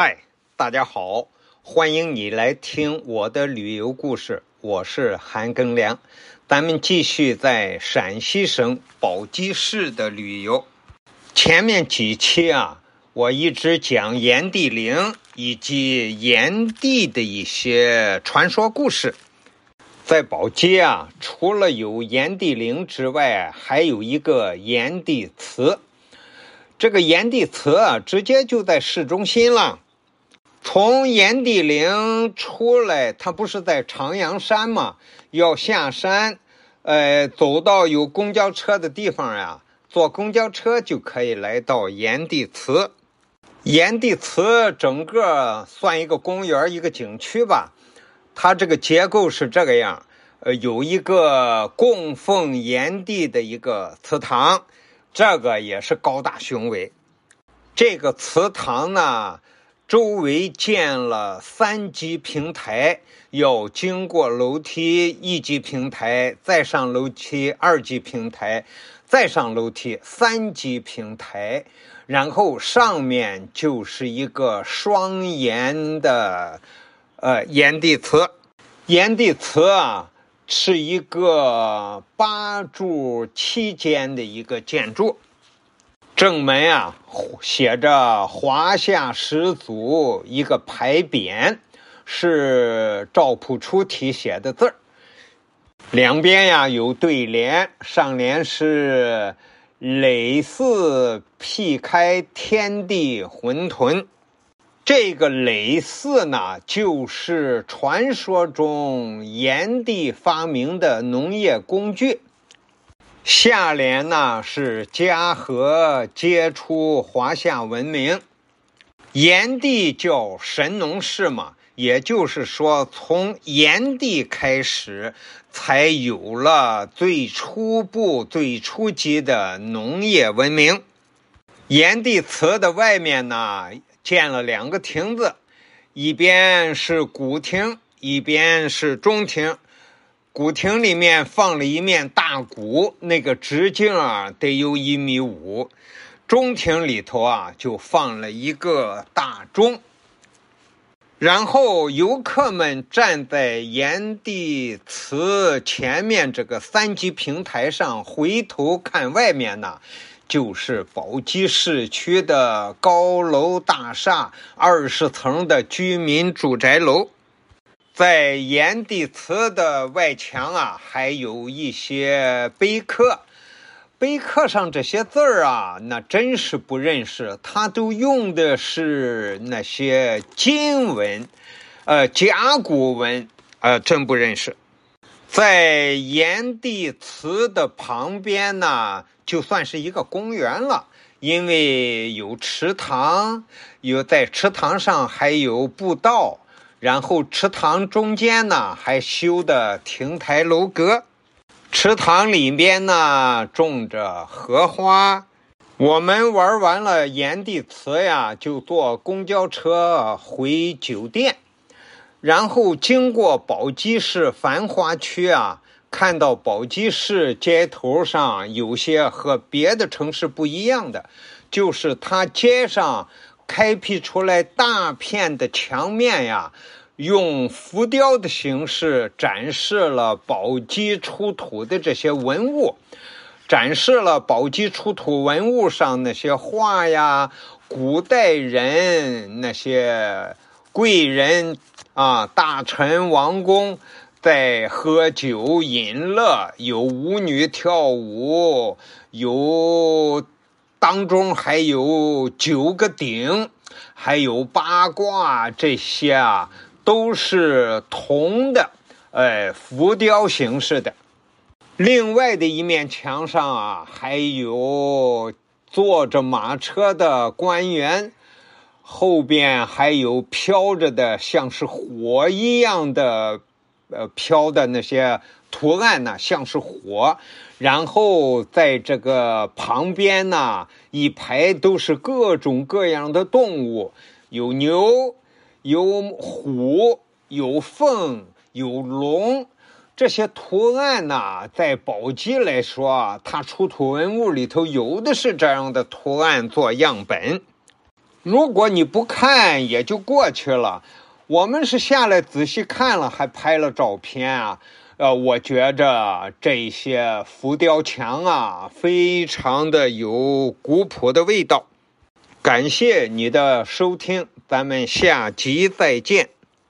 嗨，大家好，欢迎你来听我的旅游故事，我是韩庚良。咱们继续在陕西省宝鸡市的旅游。前面几期啊，我一直讲炎帝陵以及炎帝的一些传说故事。在宝鸡啊，除了有炎帝陵之外，还有一个炎帝祠。这个炎帝祠啊，直接就在市中心了。从炎帝陵出来，它不是在长阳山吗？要下山，呃，走到有公交车的地方呀，坐公交车就可以来到炎帝祠。炎帝祠整个算一个公园，一个景区吧。它这个结构是这个样，呃，有一个供奉炎帝的一个祠堂，这个也是高大雄伟。这个祠堂呢，周围建了三级平台，要经过楼梯，一级平台再上楼梯，二级平台再上楼梯，三级平台，然后上面就是一个双檐的。呃，炎帝祠，炎帝祠啊，是一个八柱七间的一个建筑。正门啊，写着“华夏始祖”一个牌匾，是赵朴初题写的字儿。两边呀有对联，上联是“累寺辟开天地混沌”。这个耒耜呢，就是传说中炎帝发明的农业工具。下联呢是嘉禾皆出华夏文明。炎帝叫神农氏嘛，也就是说，从炎帝开始，才有了最初步、最初级的农业文明。炎帝祠的外面呢。建了两个亭子，一边是古亭，一边是中亭。古亭里面放了一面大鼓，那个直径啊得有一米五。中庭里头啊就放了一个大钟。然后游客们站在炎帝祠前面这个三级平台上，回头看外面呢。就是宝鸡市区的高楼大厦，二十层的居民住宅楼，在炎帝祠的外墙啊，还有一些碑刻。碑刻上这些字儿啊，那真是不认识，他都用的是那些金文，呃，甲骨文，呃，真不认识。在炎帝祠的旁边呢。就算是一个公园了，因为有池塘，有在池塘上还有步道，然后池塘中间呢还修的亭台楼阁，池塘里边呢种着荷花。我们玩完了炎帝祠呀，就坐公交车回酒店，然后经过宝鸡市繁华区啊。看到宝鸡市街头上有些和别的城市不一样的，就是它街上开辟出来大片的墙面呀，用浮雕的形式展示了宝鸡出土的这些文物，展示了宝鸡出土文物上那些画呀，古代人那些贵人啊，大臣王公。在喝酒饮乐，有舞女跳舞，有当中还有九个鼎，还有八卦，这些啊都是铜的，哎，浮雕形式的。另外的一面墙上啊，还有坐着马车的官员，后边还有飘着的像是火一样的。呃，飘的那些图案呢，像是火，然后在这个旁边呢，一排都是各种各样的动物，有牛，有虎，有凤，有龙。这些图案呢，在宝鸡来说，它出土文物里头有的是这样的图案做样本。如果你不看，也就过去了。我们是下来仔细看了，还拍了照片啊。呃，我觉着这些浮雕墙啊，非常的有古朴的味道。感谢你的收听，咱们下集再见。